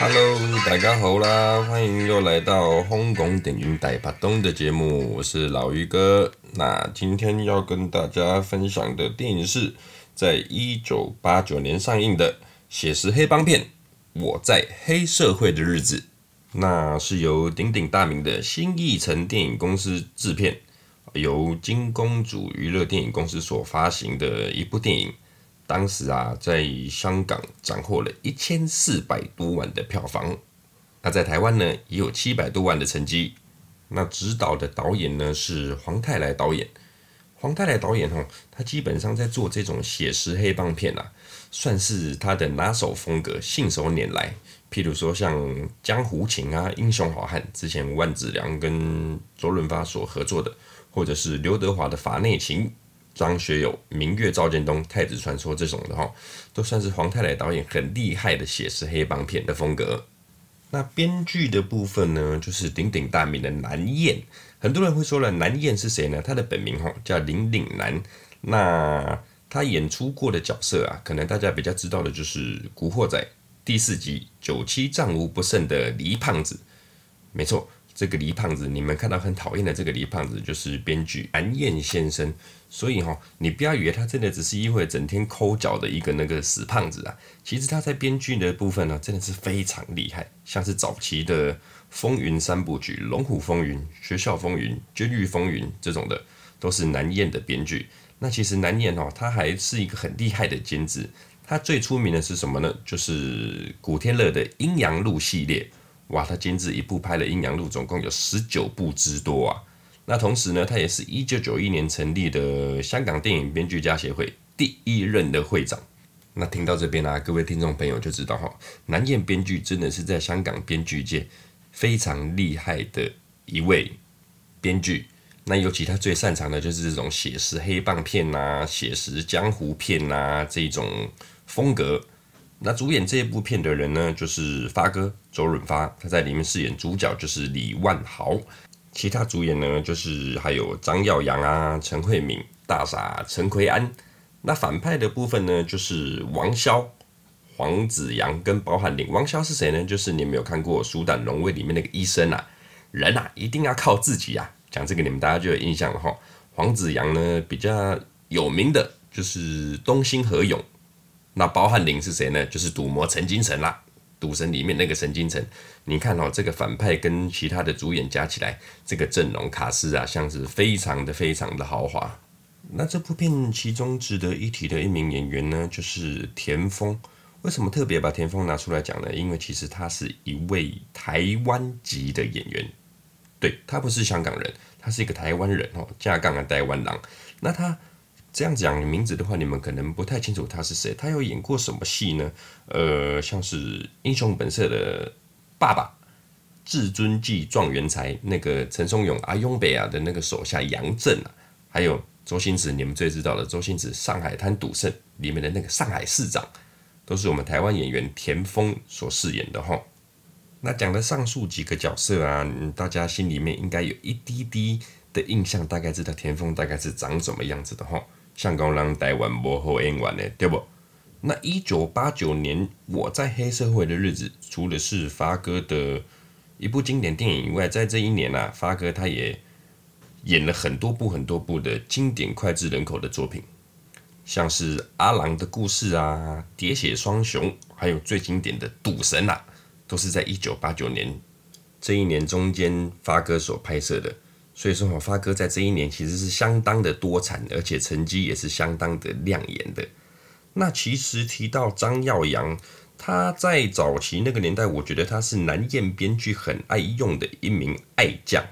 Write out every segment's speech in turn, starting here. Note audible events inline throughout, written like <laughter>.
Hello，大家好啦，欢迎又来到香港电影大趴东的节目，我是老于哥。那今天要跟大家分享的电影是在一九八九年上映的写实黑帮片《我在黑社会的日子》，那是由鼎鼎大名的新艺城电影公司制片，由金公主娱乐电影公司所发行的一部电影。当时啊，在香港斩获了一千四百多万的票房，那在台湾呢，也有七百多万的成绩。那指导的导演呢是黄泰来导演。黄泰来导演哦，他基本上在做这种写实黑帮片啊，算是他的拿手风格，信手拈来。譬如说像《江湖情》啊，《英雄好汉》之前万梓良跟周润发所合作的，或者是刘德华的《法内情》。张学友、明月照剑东、太子传说这种的哈，都算是黄泰来导演很厉害的写实黑帮片的风格。那编剧的部分呢，就是鼎鼎大名的南燕。很多人会说了，南燕是谁呢？他的本名哈叫林岭南。那他演出过的角色啊，可能大家比较知道的就是《古惑仔》第四集九七战无不胜的黎胖子。没错。这个黎胖子，你们看到很讨厌的这个黎胖子，就是编剧南燕先生。所以哈，你不要以为他真的只是一会整天抠脚的一个那个死胖子啊，其实他在编剧的部分呢，真的是非常厉害。像是早期的《风云三部曲》《龙虎风云》《学校风云》《监狱风云》这种的，都是南燕的编剧。那其实南燕哦，他还是一个很厉害的监制。他最出名的是什么呢？就是古天乐的《阴阳路》系列。哇，他监制一部拍了《阴阳路》，总共有十九部之多啊！那同时呢，他也是一九九一年成立的香港电影编剧家协会第一任的会长。那听到这边啊，各位听众朋友就知道哈，南燕编剧真的是在香港编剧界非常厉害的一位编剧。那尤其他最擅长的就是这种写实黑帮片呐、写实江湖片呐这种风格。那主演这一部片的人呢，就是发哥周润发，他在里面饰演主角就是李万豪。其他主演呢，就是还有张耀扬啊、陈慧敏、大傻陈奎安。那反派的部分呢，就是王骁、黄子扬跟包汉领。王骁是谁呢？就是你们有看过《鼠胆龙威》里面那个医生啊，人啊一定要靠自己啊。讲这个你们大家就有印象了哈。黄子扬呢，比较有名的就是东兴何勇。那包汉林是谁呢？就是赌魔陈金城啦，赌神里面那个陈金城。你看哦，这个反派跟其他的主演加起来，这个阵容卡司啊，像是非常的非常的豪华。那这部片其中值得一提的一名演员呢，就是田丰。为什么特别把田丰拿出来讲呢？因为其实他是一位台湾籍的演员，对，他不是香港人，他是一个台湾人哦，架杠的台湾郎。那他。这样讲名字的话，你们可能不太清楚他是谁。他有演过什么戏呢？呃，像是《英雄本色》的爸爸，《至尊记状元才》那个陈松勇阿勇伯啊的那个手下杨震啊，还有周星驰，你们最知道的周星驰《上海滩赌圣》里面的那个上海市长，都是我们台湾演员田丰所饰演的哈。那讲的上述几个角色啊，大家心里面应该有一滴滴的印象，大概知道田丰大概是长什么样子的哈。香港人台湾无好演员的，对不？那一九八九年我在黑社会的日子，除了是发哥的一部经典电影以外，在这一年啊，发哥他也演了很多部很多部的经典脍炙人口的作品，像是《阿郎的故事》啊，《喋血双雄》，还有最经典的《赌神》啊，都是在一九八九年这一年中间发哥所拍摄的。所以说，我发哥在这一年其实是相当的多产，而且成绩也是相当的亮眼的。那其实提到张耀扬，他在早期那个年代，我觉得他是南燕编剧很爱用的一名爱将。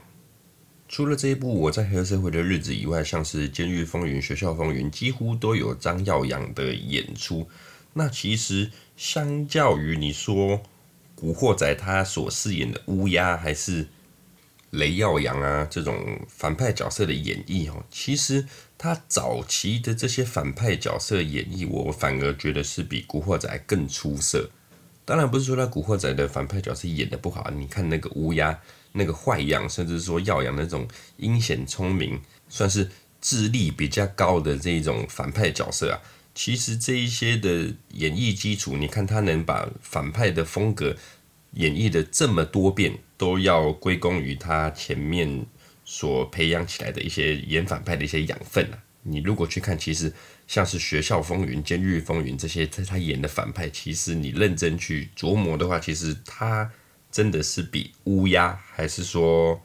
除了这一部《我在黑社会的日子》以外，像是《监狱风云》《学校风云》，几乎都有张耀扬的演出。那其实相较于你说《古惑仔》，他所饰演的乌鸦还是。雷耀阳啊，这种反派角色的演绎哦，其实他早期的这些反派角色演绎，我反而觉得是比古惑仔更出色。当然不是说他古惑仔的反派角色演得不好，你看那个乌鸦那个坏样，甚至说耀阳那种阴险聪明，算是智力比较高的这种反派角色啊。其实这一些的演绎基础，你看他能把反派的风格演绎的这么多遍，都要归功于他前面所培养起来的一些演反派的一些养分啊。你如果去看，其实像是《学校风云》《监狱风云》这些，在他演的反派，其实你认真去琢磨的话，其实他真的是比乌鸦还是说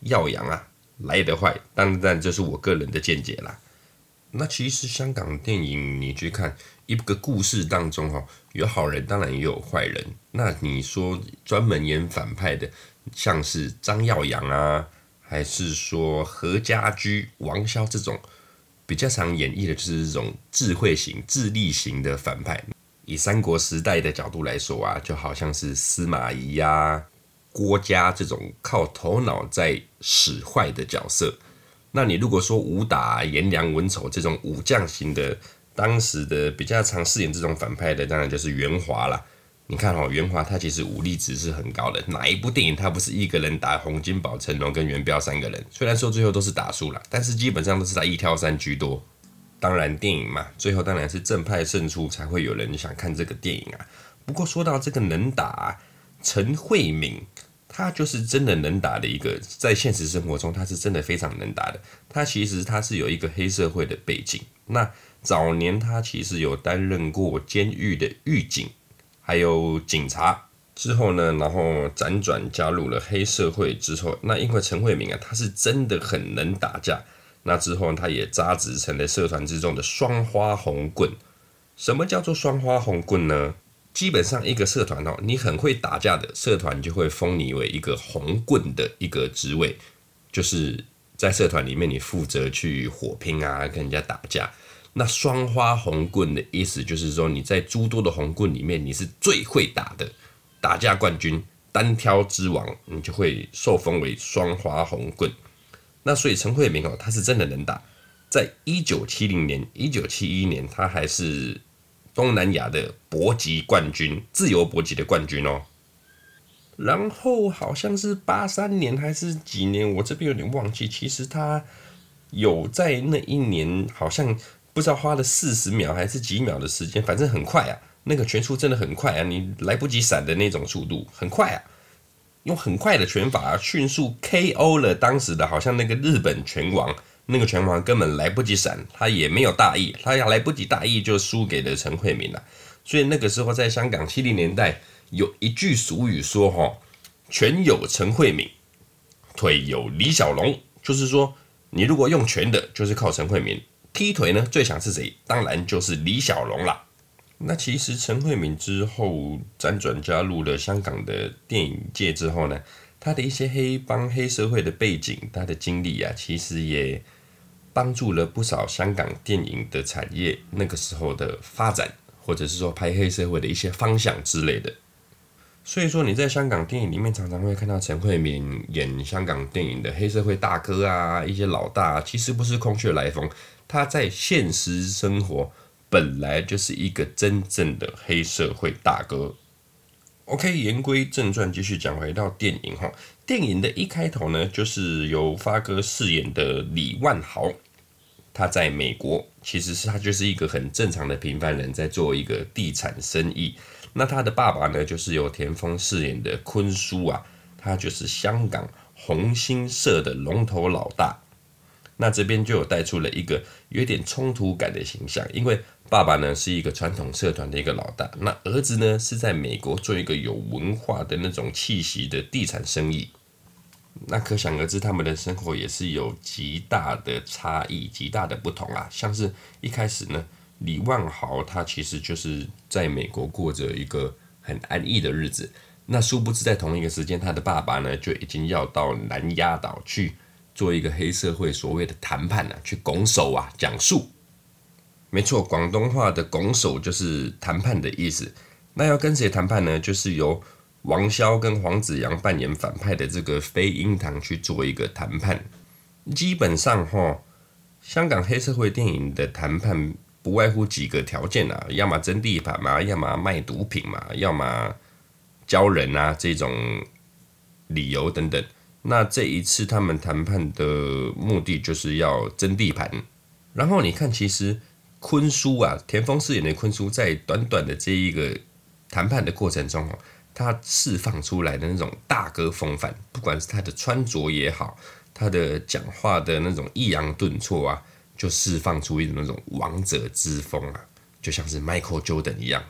耀阳啊来得坏。当然，这是我个人的见解啦。那其实香港电影，你去看一个故事当中，哈，有好人，当然也有坏人。那你说专门演反派的，像是张耀扬啊，还是说何家驹、王骁这种比较常演绎的，就是这种智慧型、智力型的反派。以三国时代的角度来说啊，就好像是司马懿呀、郭嘉这种靠头脑在使坏的角色。那你如果说武打颜良、文丑这种武将型的，当时的比较常饰演这种反派的，当然就是袁华了。你看哦，袁华他其实武力值是很高的，哪一部电影他不是一个人打洪金宝、成龙跟元彪三个人？虽然说最后都是打输了，但是基本上都是他一挑三居多。当然电影嘛，最后当然是正派胜出，才会有人想看这个电影啊。不过说到这个能打啊，陈慧敏。他就是真的能打的一个，在现实生活中他是真的非常能打的。他其实他是有一个黑社会的背景。那早年他其实有担任过监狱的狱警，还有警察。之后呢，然后辗转加入了黑社会之后，那因为陈慧敏啊，他是真的很能打架。那之后他也扎职成了社团之中的双花红棍。什么叫做双花红棍呢？基本上一个社团哦，你很会打架的社团就会封你为一个红棍的一个职位，就是在社团里面你负责去火拼啊，跟人家打架。那双花红棍的意思就是说你在诸多的红棍里面你是最会打的，打架冠军，单挑之王，你就会受封为双花红棍。那所以陈慧敏哦，他是真的能打，在一九七零年、一九七一年，他还是。东南亚的搏击冠军，自由搏击的冠军哦。然后好像是八三年还是几年，我这边有点忘记。其实他有在那一年，好像不知道花了四十秒还是几秒的时间，反正很快啊。那个拳速真的很快啊，你来不及闪的那种速度，很快啊。用很快的拳法，迅速 KO 了当时的好像那个日本拳王。那个拳王根本来不及闪，他也没有大意，他要来不及大意就输给了陈慧敏了。所以那个时候在香港七零年代有一句俗语说：“哈，拳有陈慧敏，腿有李小龙。”就是说，你如果用拳的，就是靠陈慧敏；踢腿呢，最强是谁？当然就是李小龙了。那其实陈慧敏之后辗转加入了香港的电影界之后呢，他的一些黑帮黑社会的背景，他的经历啊，其实也。帮助了不少香港电影的产业那个时候的发展，或者是说拍黑社会的一些方向之类的。所以说你在香港电影里面常常会看到陈慧敏演香港电影的黑社会大哥啊，一些老大，其实不是空穴来风，他在现实生活本来就是一个真正的黑社会大哥。OK，言归正传，继续讲回到电影哈。电影的一开头呢，就是由发哥饰演的李万豪。他在美国，其实是他就是一个很正常的平凡人，在做一个地产生意。那他的爸爸呢，就是由田丰饰演的坤叔啊，他就是香港红星社的龙头老大。那这边就有带出了一个有点冲突感的形象，因为爸爸呢是一个传统社团的一个老大，那儿子呢是在美国做一个有文化的那种气息的地产生意。那可想而知，他们的生活也是有极大的差异、极大的不同啊。像是一开始呢，李万豪他其实就是在美国过着一个很安逸的日子。那殊不知，在同一个时间，他的爸爸呢就已经要到南丫岛去做一个黑社会所谓的谈判啊，去拱手啊，讲述。没错，广东话的拱手就是谈判的意思。那要跟谁谈判呢？就是由王骁跟黄子扬扮演反派的这个飞鹰堂去做一个谈判，基本上哈，香港黑社会电影的谈判不外乎几个条件啊，要么争地盘嘛，要么卖毒品嘛，要么教人啊这种理由等等。那这一次他们谈判的目的就是要争地盘，然后你看，其实坤叔啊，田丰饰演的坤叔，在短短的这一个谈判的过程中他释放出来的那种大哥风范，不管是他的穿着也好，他的讲话的那种抑扬顿挫啊，就释放出一种那种王者之风啊，就像是 Michael Jordan 一样。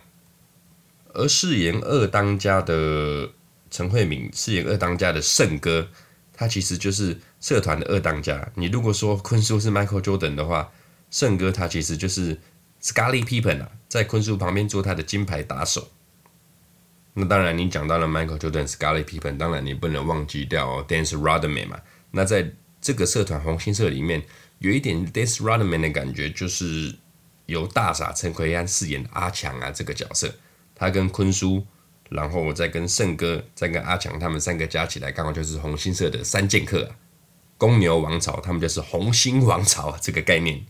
而饰演二当家的陈慧敏，饰演二当家的胜哥，他其实就是社团的二当家。你如果说坤叔是 Michael Jordan 的话，胜哥他其实就是 Scottie Pippen 啊，在坤叔旁边做他的金牌打手。那当然，你讲到了 Michael Jordan、Scottie Pippen，当然你不能忘记掉、Dance Rodman 嘛。那在这个社团红星社里面，有一点 Dance Rodman 的感觉，就是由大傻陈奎安饰演的阿强啊这个角色。他跟坤叔，然后再跟胜哥，再跟阿强，他们三个加起来，刚好就是红星社的三剑客。公牛王朝，他们就是红星王朝啊，这个概念，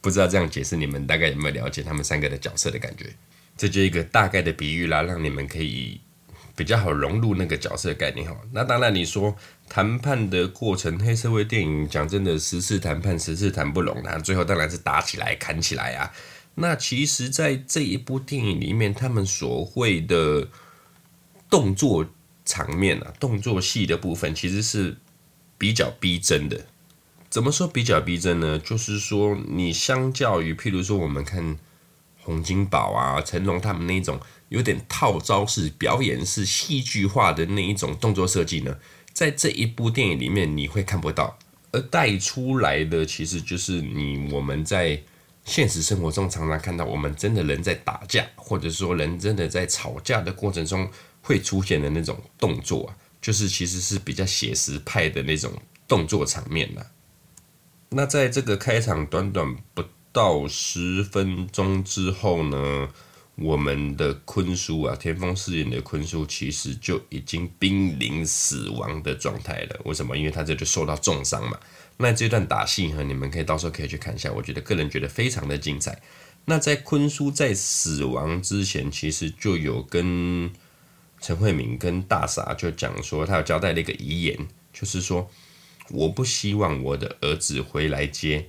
不知道这样解释，你们大概有没有了解他们三个的角色的感觉？这就一个大概的比喻啦，让你们可以比较好融入那个角色的概念哈。那当然，你说谈判的过程，黑社会电影讲真的，十次谈判十次谈不拢啊，最后当然是打起来砍起来啊。那其实，在这一部电影里面，他们所谓的动作场面啊，动作戏的部分，其实是比较逼真的。怎么说比较逼真呢？就是说，你相较于，譬如说，我们看洪金宝啊、成龙他们那种有点套招式、表演式、戏剧化的那一种动作设计呢，在这一部电影里面你会看不到，而带出来的其实就是你我们在。现实生活中常常看到，我们真的人在打架，或者说人真的在吵架的过程中会出现的那种动作啊，就是其实是比较写实派的那种动作场面啊。那在这个开场短短不到十分钟之后呢，我们的坤叔啊，田丰饰演的坤叔其实就已经濒临死亡的状态了。为什么？因为他这就受到重伤嘛。那这段打戏哈，你们可以到时候可以去看一下，我觉得个人觉得非常的精彩。那在坤叔在死亡之前，其实就有跟陈慧敏跟大傻就讲说，他有交代了一个遗言，就是说我不希望我的儿子回来接，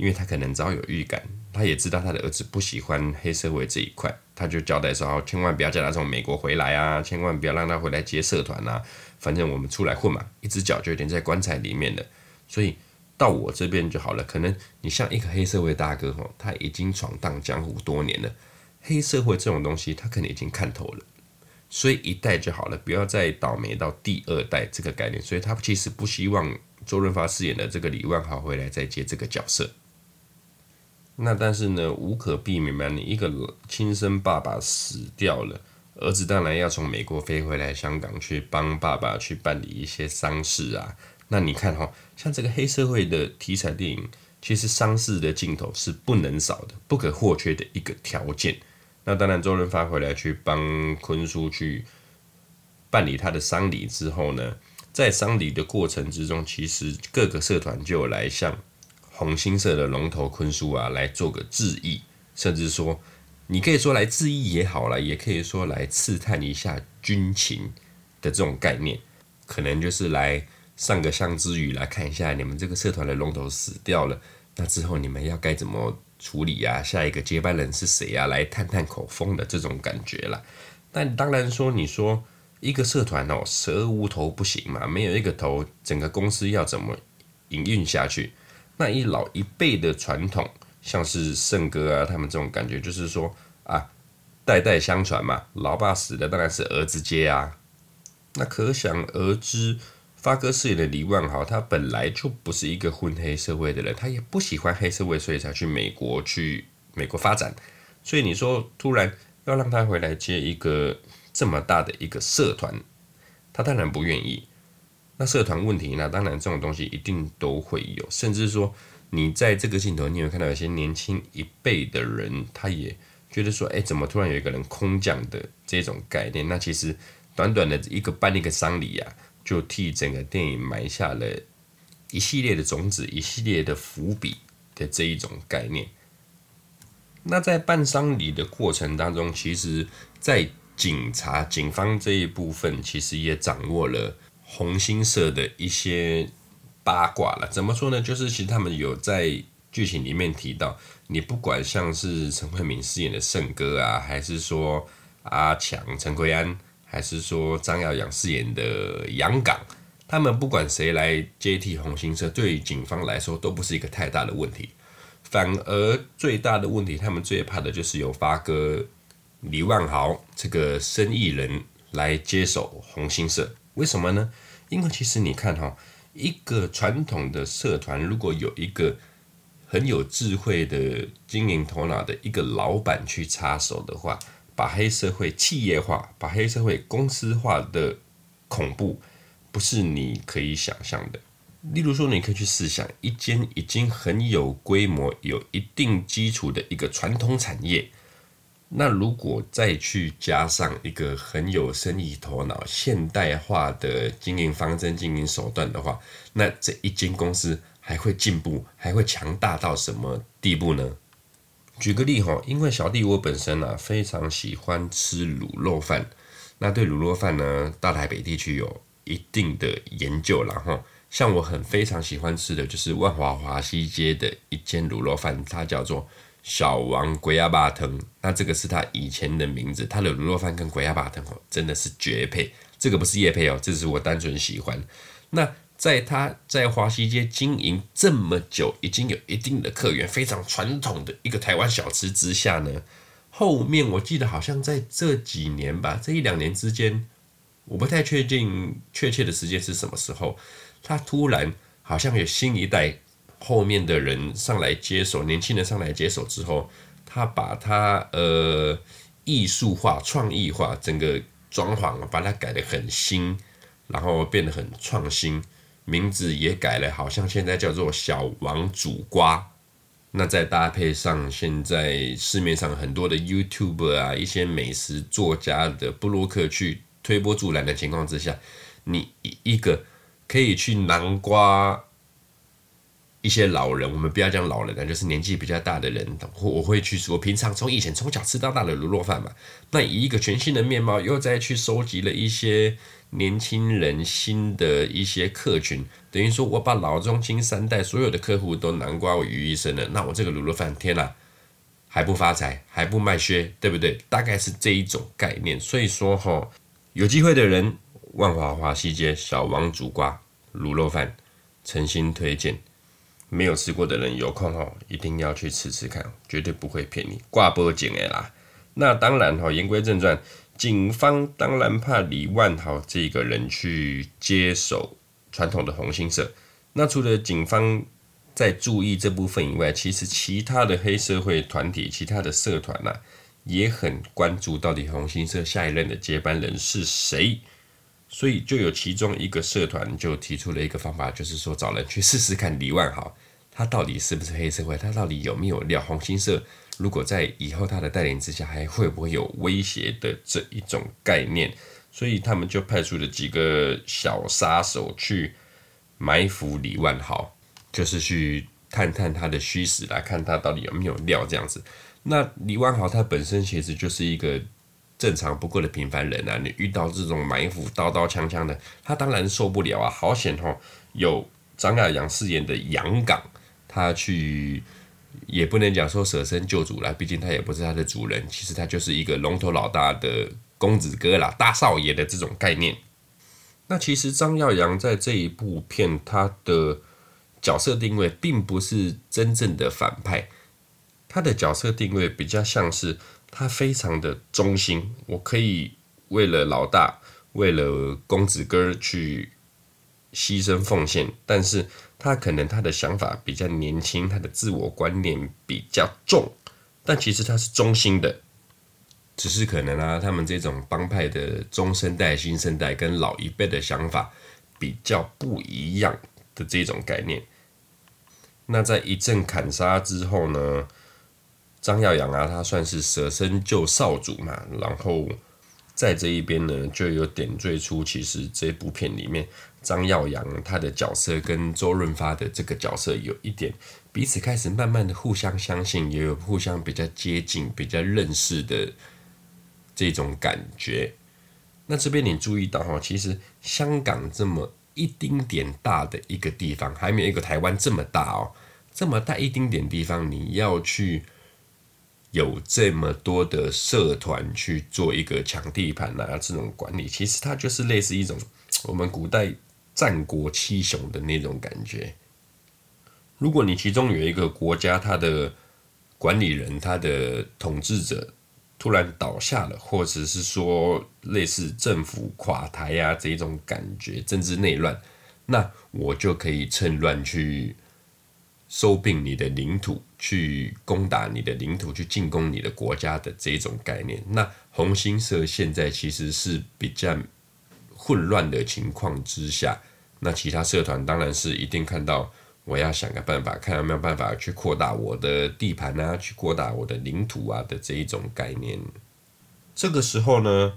因为他可能早有预感，他也知道他的儿子不喜欢黑社会这一块，他就交代说，千万不要叫他从美国回来啊，千万不要让他回来接社团啊，反正我们出来混嘛，一只脚就有点在棺材里面了。所以到我这边就好了。可能你像一个黑社会大哥吼，他已经闯荡江湖多年了，黑社会这种东西他可能已经看透了，所以一代就好了，不要再倒霉到第二代这个概念。所以他其实不希望周润发饰演的这个李万豪回来再接这个角色。那但是呢，无可避免嘛，你一个亲生爸爸死掉了，儿子当然要从美国飞回来香港去帮爸爸去办理一些丧事啊。那你看哈，像这个黑社会的题材电影，其实丧事的镜头是不能少的，不可或缺的一个条件。那当然，周润发回来去帮坤叔去办理他的丧礼之后呢，在丧礼的过程之中，其实各个社团就来向红星社的龙头坤叔啊来做个致意，甚至说，你可以说来致意也好啦，也可以说来刺探一下军情的这种概念，可能就是来。上个香之语来看一下，你们这个社团的龙头死掉了，那之后你们要该怎么处理呀？下一个接班人是谁呀？来探探口风的这种感觉啦。但当然说，你说一个社团哦，蛇无头不行嘛，没有一个头，整个公司要怎么营运下去？那一老一辈的传统，像是胜哥啊，他们这种感觉就是说啊，代代相传嘛，老爸死了，当然是儿子接啊。那可想而知。发哥饰演的李万豪，他本来就不是一个混黑社会的人，他也不喜欢黑社会，所以才去美国去美国发展。所以你说突然要让他回来接一个这么大的一个社团，他当然不愿意。那社团问题，那当然这种东西一定都会有，甚至说你在这个镜头，你会看到有些年轻一辈的人，他也觉得说，哎，怎么突然有一个人空降的这种概念？那其实短短的一个办一个丧礼呀。就替整个电影埋下了一系列的种子，一系列的伏笔的这一种概念。那在办丧礼的过程当中，其实，在警察、警方这一部分，其实也掌握了红星社的一些八卦了。怎么说呢？就是其实他们有在剧情里面提到，你不管像是陈慧敏饰演的胜哥啊，还是说阿强、陈奎安。还是说张耀扬饰演的杨港，他们不管谁来接替红星社，对于警方来说都不是一个太大的问题。反而最大的问题，他们最怕的就是有发哥李万豪这个生意人来接手红星社。为什么呢？因为其实你看哈，一个传统的社团，如果有一个很有智慧的经营头脑的一个老板去插手的话，把黑社会企业化，把黑社会公司化的恐怖，不是你可以想象的。例如说，你可以去试想，一间已经很有规模、有一定基础的一个传统产业，那如果再去加上一个很有生意头脑、现代化的经营方针、经营手段的话，那这一间公司。还会进步，还会强大到什么地步呢？举个例哈，因为小弟我本身啊非常喜欢吃卤肉饭，那对卤肉饭呢，大台北地区有一定的研究，然后像我很非常喜欢吃的就是万华华西街的一间卤肉饭，它叫做小王鬼仔肉汤，那这个是他以前的名字，他的卤肉饭跟鬼仔肉汤哦真的是绝配，这个不是叶配哦，这是我单纯喜欢。那在他在华西街经营这么久，已经有一定的客源，非常传统的一个台湾小吃之下呢，后面我记得好像在这几年吧，这一两年之间，我不太确定确切的时间是什么时候，他突然好像有新一代后面的人上来接手，年轻人上来接手之后，他把他呃艺术化、创意化，整个装潢把它改得很新，然后变得很创新。名字也改了，好像现在叫做小王煮瓜。那再搭配上现在市面上很多的 YouTube 啊，一些美食作家的部落客去推波助澜的情况之下，你一个可以去南瓜一些老人，我们不要讲老人了，就是年纪比较大的人，我会去说，平常从以前从小吃到大的卤肉饭嘛。那以一个全新的面貌，又再去收集了一些。年轻人新的一些客群，等于说我把老中青三代所有的客户都南瓜我于一身了，那我这个卤肉饭天呐，还不发财，还不卖靴，对不对？大概是这一种概念。所以说哈，有机会的人，万华华西街小王煮瓜卤肉饭，诚心推荐。没有吃过的人有空哈，一定要去吃吃看，绝对不会骗你，挂波警的啦。那当然哈，言归正传。警方当然怕李万豪这个人去接手传统的红星社。那除了警方在注意这部分以外，其实其他的黑社会团体、其他的社团呐、啊，也很关注到底红星社下一任的接班人是谁。所以就有其中一个社团就提出了一个方法，就是说找人去试试看李万豪，他到底是不是黑社会，他到底有没有料？红星社。如果在以后他的带领之下，还会不会有威胁的这一种概念？所以他们就派出了几个小杀手去埋伏李万豪，就是去探探他的虚实，来看他到底有没有料这样子。那李万豪他本身其实就是一个正常不过的平凡人啊，你遇到这种埋伏刀刀枪枪的，他当然受不了啊。好险哦，有张亚扬饰演的杨港，他去。也不能讲说舍身救主了，毕竟他也不是他的主人，其实他就是一个龙头老大的公子哥啦，大少爷的这种概念。那其实张耀扬在这一部片，他的角色定位并不是真正的反派，他的角色定位比较像是他非常的忠心，我可以为了老大，为了公子哥去牺牲奉献，但是。他可能他的想法比较年轻，他的自我观念比较重，但其实他是忠心的，只是可能啊，他们这种帮派的中生代、新生代跟老一辈的想法比较不一样的这种概念。那在一阵砍杀之后呢，张耀扬啊，他算是舍身救少主嘛，然后在这一边呢，就有点缀出其实这部片里面。张耀扬他的角色跟周润发的这个角色有一点彼此开始慢慢的互相相信，也有互相比较接近、比较认识的这种感觉。那这边你注意到哈，其实香港这么一丁点大的一个地方，还没有一个台湾这么大哦，这么大一丁点地方，你要去有这么多的社团去做一个抢地盘啊，这种管理，其实它就是类似一种我们古代战国七雄的那种感觉。如果你其中有一个国家，它的管理人、它的统治者突然倒下了，或者是说类似政府垮台啊这种感觉，政治内乱，那我就可以趁乱去。收并你的领土，去攻打你的领土，去进攻你的国家的这一种概念。那红新社现在其实是比较混乱的情况之下，那其他社团当然是一定看到我要想个办法，看有没有办法去扩大我的地盘啊，去扩大我的领土啊的这一种概念。这个时候呢，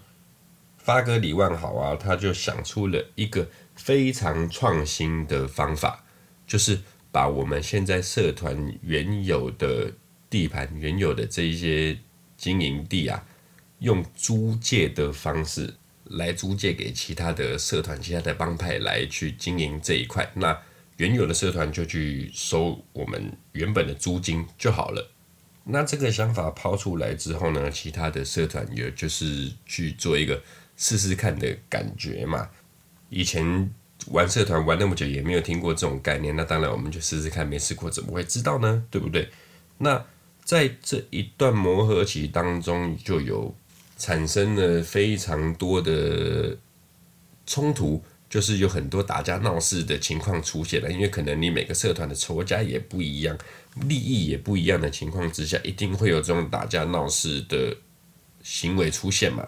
发哥李万豪啊，他就想出了一个非常创新的方法，就是。把我们现在社团原有的地盘、原有的这一些经营地啊，用租借的方式来租借给其他的社团、其他的帮派来去经营这一块。那原有的社团就去收我们原本的租金就好了。那这个想法抛出来之后呢，其他的社团也就是去做一个试试看的感觉嘛。以前。玩社团玩那么久也没有听过这种概念，那当然我们就试试看，没试过怎么会知道呢？对不对？那在这一段磨合期当中，就有产生了非常多的冲突，就是有很多打架闹事的情况出现了。因为可能你每个社团的仇家也不一样，利益也不一样的情况之下，一定会有这种打架闹事的行为出现嘛。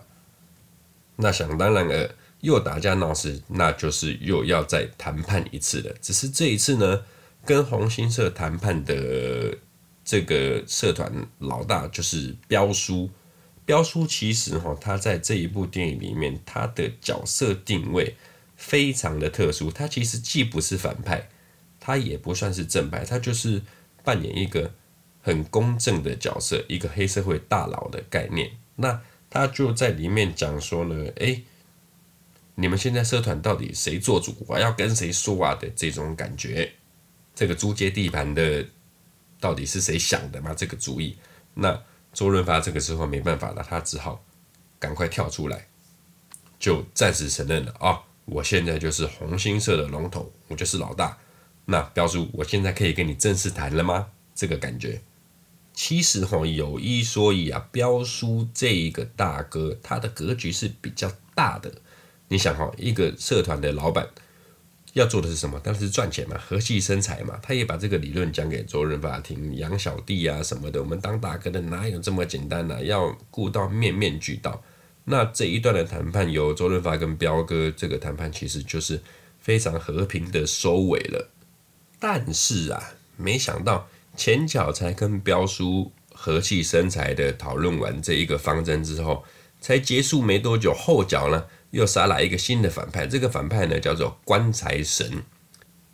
那想当然了。又打架闹事，那就是又要再谈判一次了。只是这一次呢，跟红星社谈判的这个社团老大就是彪叔。彪叔其实哈，他在这一部电影里面，他的角色定位非常的特殊。他其实既不是反派，他也不算是正派，他就是扮演一个很公正的角色，一个黑社会大佬的概念。那他就在里面讲说呢，诶。你们现在社团到底谁做主？我要跟谁说啊的这种感觉，这个租借地盘的到底是谁想的嘛？这个主意，那周润发这个时候没办法了，他只好赶快跳出来，就暂时承认了啊、哦，我现在就是红星社的龙头，我就是老大。那彪叔，我现在可以跟你正式谈了吗？这个感觉，其实哈有一说一啊，彪叔这一个大哥，他的格局是比较大的。你想哈，一个社团的老板要做的是什么？当然是赚钱嘛，和气生财嘛。他也把这个理论讲给周润发听，养小弟啊什么的。我们当大哥的哪有这么简单呢、啊？要顾到面面俱到。那这一段的谈判由周润发跟彪哥这个谈判，其实就是非常和平的收尾了。但是啊，没想到前脚才跟彪叔和气生财的讨论完这一个方针之后，才结束没多久，后脚呢？又杀来一个新的反派，这个反派呢叫做棺材神。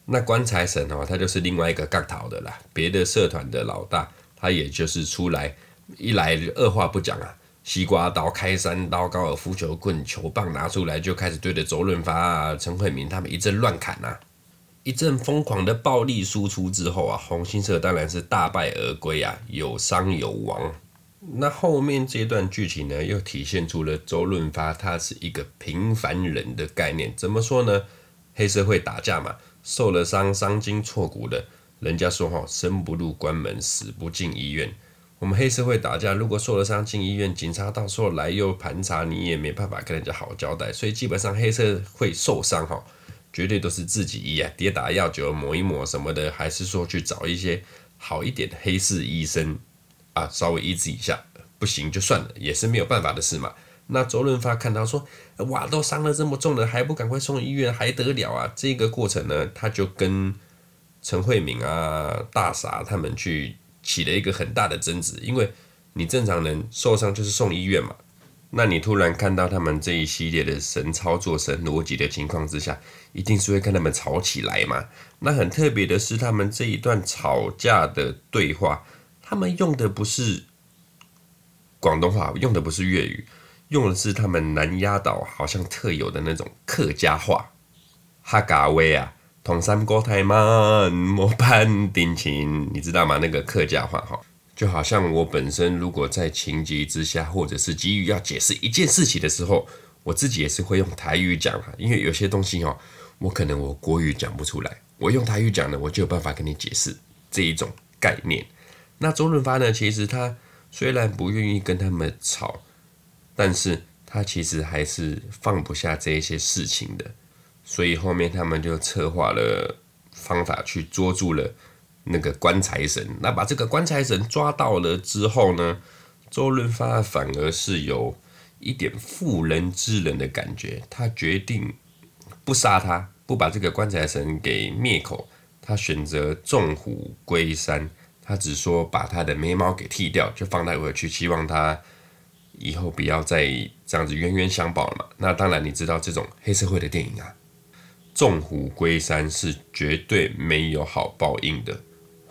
那棺材神哦，他就是另外一个角头的啦。别的社团的老大，他也就是出来一来二话不讲啊，西瓜刀、开山刀、高尔夫球棍、球棒拿出来，就开始对着周润发啊、陈慧敏他们一阵乱砍、啊。一阵疯狂的暴力输出之后啊，红新社当然是大败而归啊，有伤有亡。那后面这段剧情呢，又体现出了周润发他是一个平凡人的概念。怎么说呢？黑社会打架嘛，受了伤，伤筋错骨的，人家说哈，生不入关门，死不进医院。我们黑社会打架，如果受了伤进医院，警察到时候来又盘查，你也没办法跟人家好交代。所以基本上黑社会受伤哈，绝对都是自己医啊，跌打药酒抹一抹什么的，还是说去找一些好一点的黑市医生。啊，稍微医治一下，不行就算了，也是没有办法的事嘛。那周润发看到说，哇，都伤了这么重了，还不赶快送医院，还得了啊？这个过程呢，他就跟陈慧敏啊、大傻他们去起了一个很大的争执，因为你正常人受伤就是送医院嘛，那你突然看到他们这一系列的神操作、神逻辑的情况之下，一定是会跟他们吵起来嘛。那很特别的是，他们这一段吵架的对话。他们用的不是广东话，用的不是粤语，用的是他们南丫岛好像特有的那种客家话。哈嘎威啊，同三国太慢，莫攀定情，你知道吗？那个客家话哈，就好像我本身如果在情急之下，或者是急于要解释一件事情的时候，我自己也是会用台语讲哈，因为有些东西哦，我可能我国语讲不出来，我用台语讲呢，我就有办法跟你解释这一种概念。那周润发呢，其实他虽然不愿意跟他们吵，但是他其实还是放不下这一些事情的，所以后面他们就策划了方法去捉住了。那个棺材神，那把这个棺材神抓到了之后呢，周润发反而是有一点妇人之仁的感觉，他决定不杀他，不把这个棺材神给灭口，他选择纵虎归山，他只说把他的眉毛给剃掉，就放他回去，希望他以后不要再这样子冤冤相报了嘛。那当然，你知道这种黑社会的电影啊，纵虎归山是绝对没有好报应的。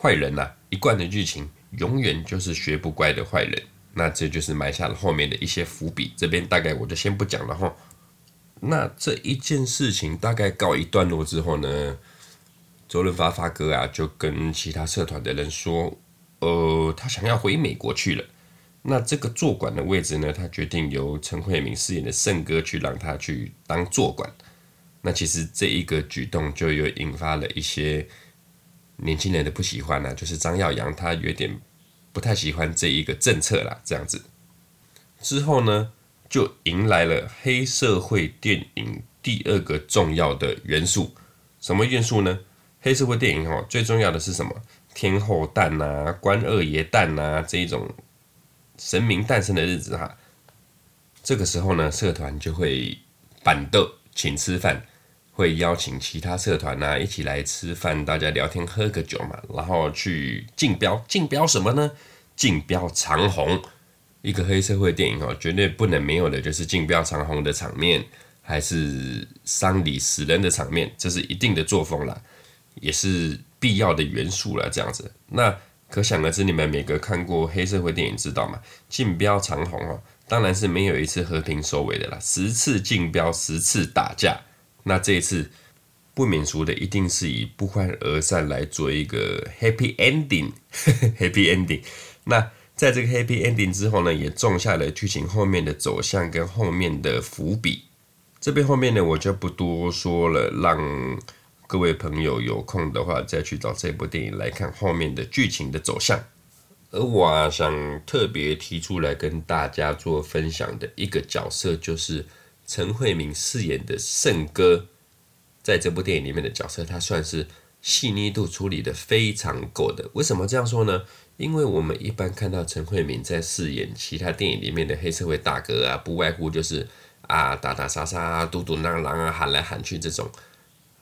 坏人呐、啊，一贯的剧情永远就是学不乖的坏人，那这就是埋下了后面的一些伏笔。这边大概我就先不讲了哈。那这一件事情大概告一段落之后呢，周润发发哥啊就跟其他社团的人说，呃，他想要回美国去了。那这个坐馆的位置呢，他决定由陈慧敏饰演的胜哥去让他去当坐馆。那其实这一个举动就又引发了一些。年轻人的不喜欢呢、啊，就是张耀扬他有点不太喜欢这一个政策啦，这样子。之后呢，就迎来了黑社会电影第二个重要的元素，什么元素呢？黑社会电影哦，最重要的是什么？天后诞呐、啊，关二爷诞呐、啊，这一种神明诞生的日子哈。这个时候呢，社团就会办桌请吃饭。会邀请其他社团啊一起来吃饭，大家聊天喝个酒嘛，然后去竞标，竞标什么呢？竞标长虹，一个黑社会电影哦，绝对不能没有的就是竞标长虹的场面，还是丧礼死人的场面，这是一定的作风啦，也是必要的元素啦。这样子，那可想而知，你们每个看过黑社会电影知道吗？竞标长虹哦，当然是没有一次和平收尾的啦，十次竞标，十次打架。那这一次不免俗的，一定是以不欢而散来做一个 happy ending，happy <laughs> ending。那在这个 happy ending 之后呢，也种下了剧情后面的走向跟后面的伏笔。这边后面呢，我就不多说了，让各位朋友有空的话再去找这部电影来看后面的剧情的走向。而我，想特别提出来跟大家做分享的一个角色就是。陈慧敏饰演的胜哥，在这部电影里面的角色，他算是细腻度处理得非常够的。为什么这样说呢？因为我们一般看到陈慧敏在饰演其他电影里面的黑社会大哥啊，不外乎就是啊打打杀杀、嘟嘟囔囔啊、喊来喊去这种，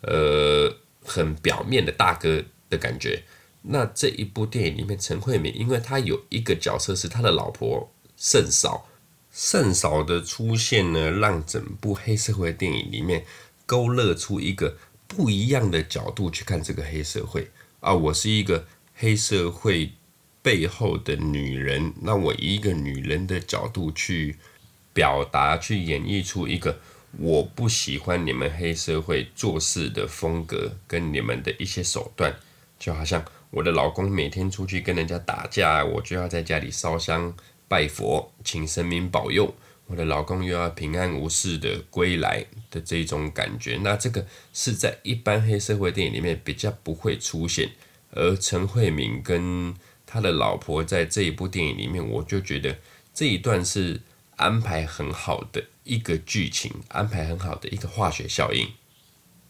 呃，很表面的大哥的感觉。那这一部电影里面，陈慧敏因为他有一个角色是他的老婆胜嫂。胜嫂的出现呢，让整部黑社会电影里面勾勒出一个不一样的角度去看这个黑社会啊！我是一个黑社会背后的女人，那我以一个女人的角度去表达、去演绎出一个我不喜欢你们黑社会做事的风格跟你们的一些手段，就好像我的老公每天出去跟人家打架，我就要在家里烧香。拜佛，请神明保佑我的老公又要平安无事的归来的这种感觉。那这个是在一般黑社会电影里面比较不会出现，而陈慧敏跟他的老婆在这一部电影里面，我就觉得这一段是安排很好的一个剧情，安排很好的一个化学效应，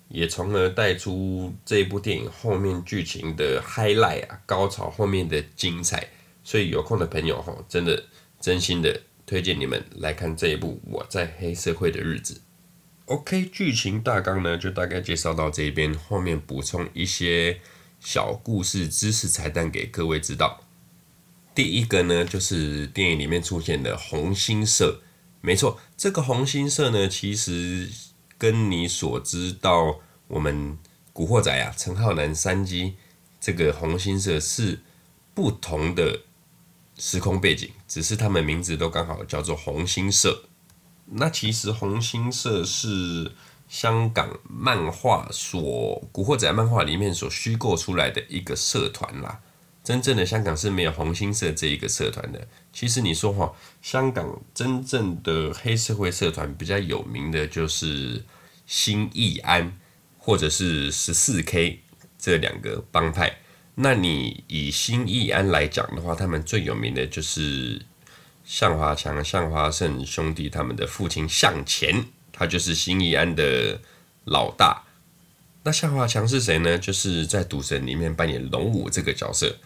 也从而带出这部电影后面剧情的 highlight 啊，高潮后面的精彩。所以有空的朋友哈，真的真心的推荐你们来看这一部《我在黑社会的日子》。OK，剧情大纲呢就大概介绍到这边，后面补充一些小故事、知识彩蛋给各位知道。第一个呢就是电影里面出现的红星社，没错，这个红星社呢其实跟你所知道我们古惑仔啊，陈浩南三鸡这个红星社是不同的。时空背景，只是他们名字都刚好叫做红星社。那其实红星社是香港漫画所《古惑仔》漫画里面所虚构出来的一个社团啦。真正的香港是没有红星社这一个社团的。其实你说哈，香港真正的黑社会社团比较有名的就是新义安或者是十四 K 这两个帮派。那你以新义安来讲的话，他们最有名的就是向华强、向华胜兄弟，他们的父亲向前，他就是新义安的老大。那向华强是谁呢？就是在赌神里面扮演龙武这个角色。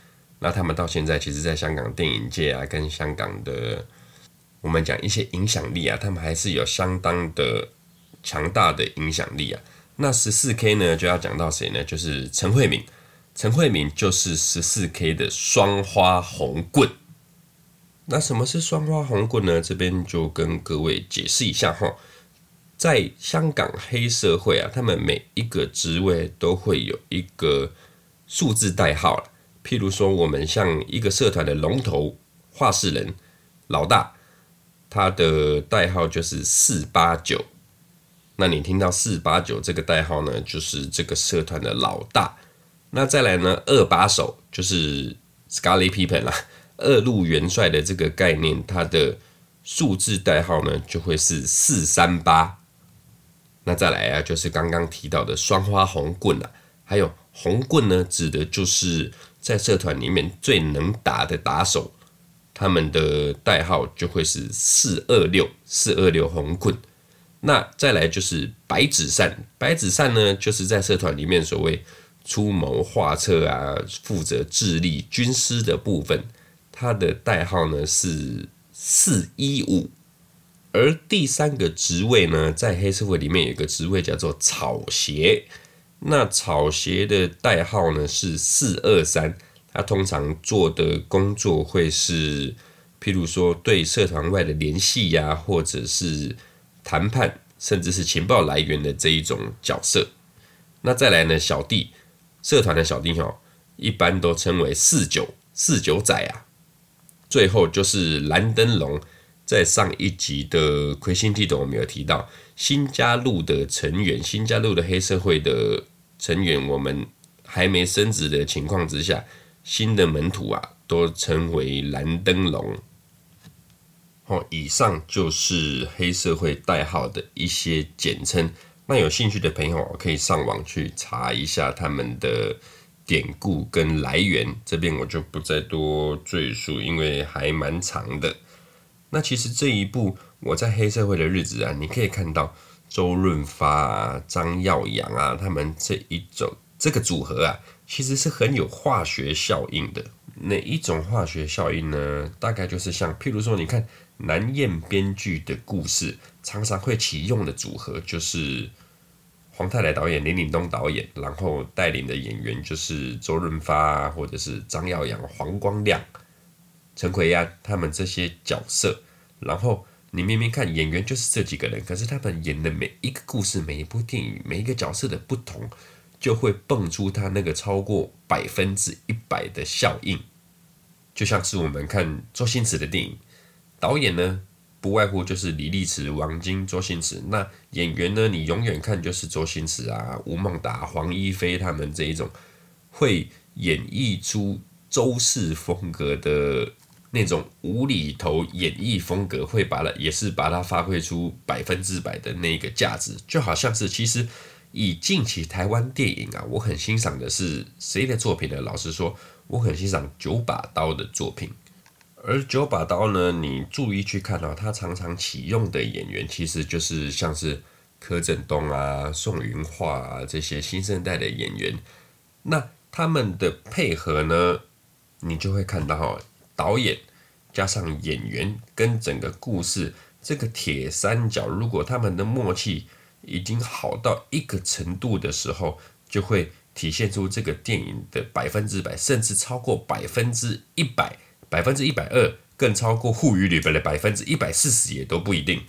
那他们到现在其实，在香港电影界啊，跟香港的我们讲一些影响力啊，他们还是有相当的强大的影响力啊。那十四 K 呢，就要讲到谁呢？就是陈慧敏。陈慧敏就是十四 K 的双花红棍。那什么是双花红棍呢？这边就跟各位解释一下哈。在香港黑社会啊，他们每一个职位都会有一个数字代号。譬如说，我们像一个社团的龙头话事人老大，他的代号就是四八九。那你听到四八九这个代号呢，就是这个社团的老大。那再来呢？二把手就是 Scarlet Pippen 啦，二路元帅的这个概念，它的数字代号呢就会是四三八。那再来啊，就是刚刚提到的双花红棍啊，还有红棍呢，指的就是在社团里面最能打的打手，他们的代号就会是四二六，四二六红棍。那再来就是白纸扇，白纸扇呢，就是在社团里面所谓。出谋划策啊，负责智力军师的部分，他的代号呢是四一五。而第三个职位呢，在黑社会里面有一个职位叫做草鞋，那草鞋的代号呢是四二三。他通常做的工作会是，譬如说对社团外的联系呀，或者是谈判，甚至是情报来源的这一种角色。那再来呢，小弟。社团的小弟哦，一般都称为四九四九仔啊。最后就是蓝灯笼，在上一集的魁星地斗我们有提到，新加入的成员，新加入的黑社会的成员，我们还没升职的情况之下，新的门徒啊，都称为蓝灯笼。哦，以上就是黑社会代号的一些简称。那有兴趣的朋友可以上网去查一下他们的典故跟来源，这边我就不再多赘述，因为还蛮长的。那其实这一部我在黑社会的日子啊，你可以看到周润发啊、张耀扬啊，他们这一种这个组合啊，其实是很有化学效应的。哪一种化学效应呢？大概就是像譬如说，你看。南燕编剧的故事常常会启用的组合就是黄泰来导演、林岭东导演，然后带领的演员就是周润发啊，或者是张耀扬、黄光亮、陈奎安他们这些角色。然后你明明看演员就是这几个人，可是他们演的每一个故事、每一部电影、每一个角色的不同，就会蹦出他那个超过百分之一百的效应。就像是我们看周星驰的电影。导演呢，不外乎就是李力持、王晶、周星驰。那演员呢，你永远看就是周星驰啊、吴孟达、黄一飞他们这一种会演绎出周氏风格的那种无厘头演绎风格，会把它也是把它发挥出百分之百的那个价值。就好像是其实以近期台湾电影啊，我很欣赏的是谁的作品呢？老实说，我很欣赏九把刀的作品。而九把刀呢，你注意去看到，他常常启用的演员，其实就是像是柯震东啊、宋芸樺啊这些新生代的演员。那他们的配合呢，你就会看到导演加上演员跟整个故事这个铁三角，如果他们的默契已经好到一个程度的时候，就会体现出这个电影的百分之百，甚至超过百分之一百。百分之一百二，更超过护鱼里边的百分之一百四十也都不一定。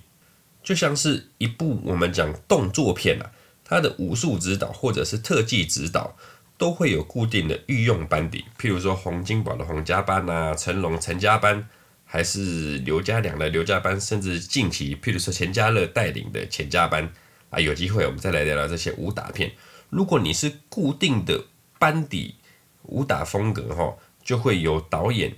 就像是一部我们讲动作片啊，它的武术指导或者是特技指导都会有固定的御用班底，譬如说洪金宝的洪家班啊，成龙陈家班，还是刘家良的刘家班，甚至近期譬如说钱嘉乐带领的钱家班啊，有机会我们再来聊聊这些武打片。如果你是固定的班底武打风格哈。就会有导演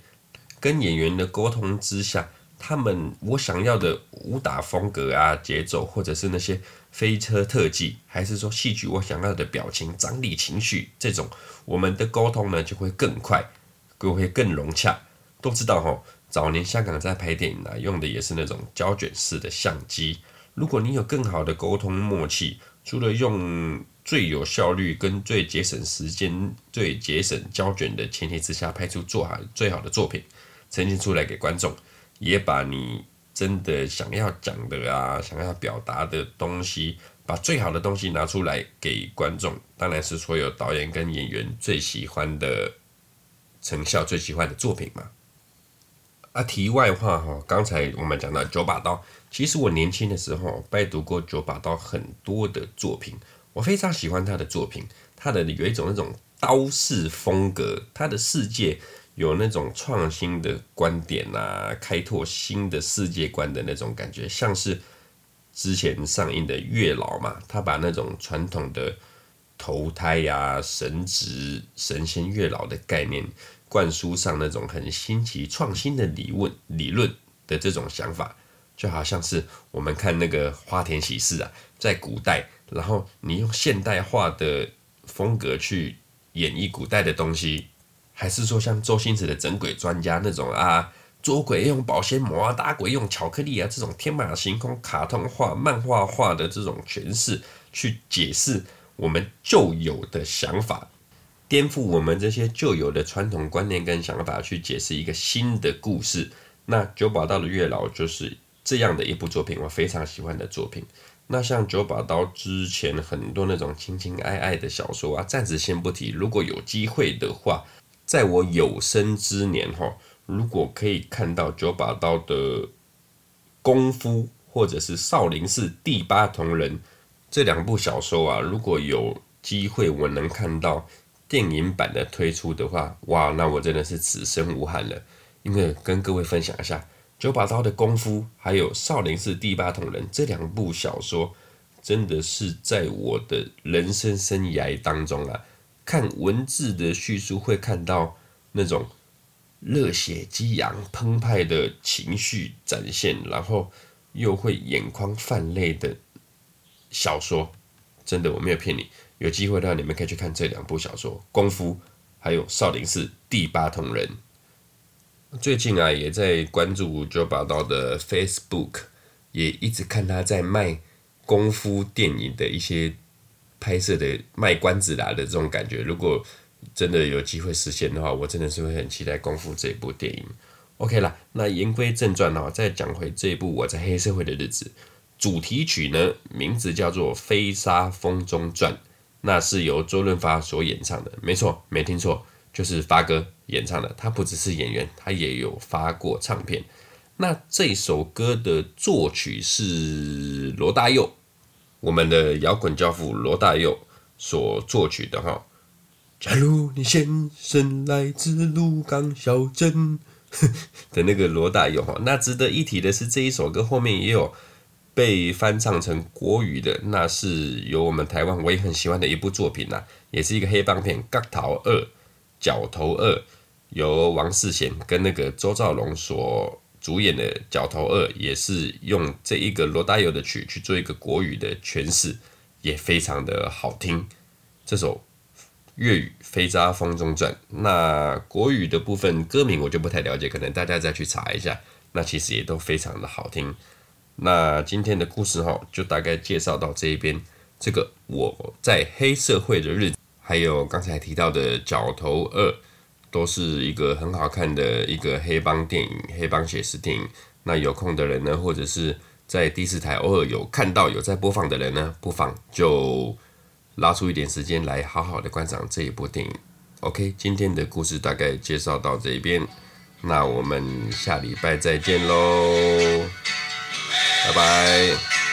跟演员的沟通之下，他们我想要的武打风格啊、节奏，或者是那些飞车特技，还是说戏剧我想要的表情、张力、情绪，这种我们的沟通呢就会更快，就会更融洽。都知道哈，早年香港在拍电影啊，用的也是那种胶卷式的相机。如果你有更好的沟通默契，除了用最有效率跟最节省时间、最节省胶卷的前提之下，拍出做好最好的作品，呈现出来给观众，也把你真的想要讲的啊、想要表达的东西，把最好的东西拿出来给观众，当然是所有导演跟演员最喜欢的成效、最喜欢的作品嘛。啊，题外话哈，刚才我们讲到九把刀，其实我年轻的时候拜读过九把刀很多的作品。我非常喜欢他的作品，他的有一种那种刀式风格，他的世界有那种创新的观点啊，开拓新的世界观的那种感觉，像是之前上映的《月老》嘛，他把那种传统的投胎呀、神职、神仙月老的概念灌输上那种很新奇创新的理论理论的这种想法，就好像是我们看那个花田喜事啊，在古代。然后你用现代化的风格去演绎古代的东西，还是说像周星驰的整鬼专家那种啊，捉鬼用保鲜膜啊，打鬼用巧克力啊，这种天马行空、卡通化、漫画化的这种诠释，去解释我们旧有的想法，颠覆我们这些旧有的传统观念跟想法，去解释一个新的故事。那九把刀的月老就是这样的一部作品，我非常喜欢的作品。那像九把刀之前很多那种情情爱爱的小说啊，暂时先不提。如果有机会的话，在我有生之年哈，如果可以看到九把刀的功夫，或者是少林寺第八铜人这两部小说啊，如果有机会我能看到电影版的推出的话，哇，那我真的是此生无憾了。因为跟各位分享一下。九把刀的功夫，还有少林寺第八铜人这两部小说，真的是在我的人生生涯当中啊，看文字的叙述会看到那种热血激昂、澎湃的情绪展现，然后又会眼眶泛泪的小说，真的我没有骗你，有机会的话你们可以去看这两部小说《功夫》还有《少林寺第八铜人》。最近啊，也在关注九把刀的 Facebook，也一直看他在卖功夫电影的一些拍摄的卖关子啦的这种感觉。如果真的有机会实现的话，我真的是会很期待功夫这部电影。OK 啦，那言归正传哦，再讲回这一部我在黑社会的日子，主题曲呢，名字叫做《飞沙风中转》，那是由周润发所演唱的，没错，没听错。就是发哥演唱的，他不只是演员，他也有发过唱片。那这首歌的作曲是罗大佑，我们的摇滚教父罗大佑所作曲的哈。假如你先生来自鹿港小镇 <laughs> 的那个罗大佑哈，那值得一提的是这一首歌后面也有被翻唱成国语的，那是由我们台湾我也很喜欢的一部作品呐，也是一个黑帮片《角头二》。角头二由王世贤跟那个周兆龙所主演的《角头二》，也是用这一个罗大佑的曲去做一个国语的诠释，也非常的好听。这首粤语《飞沙风中转》，那国语的部分歌名我就不太了解，可能大家再去查一下。那其实也都非常的好听。那今天的故事哈，就大概介绍到这一边。这个我在黑社会的日子。还有刚才提到的《角头二》，都是一个很好看的一个黑帮电影、黑帮写实电影。那有空的人呢，或者是在第四台偶尔有看到有在播放的人呢，不妨就拉出一点时间来好好的观赏这一部电影。OK，今天的故事大概介绍到这边，那我们下礼拜再见喽，拜拜。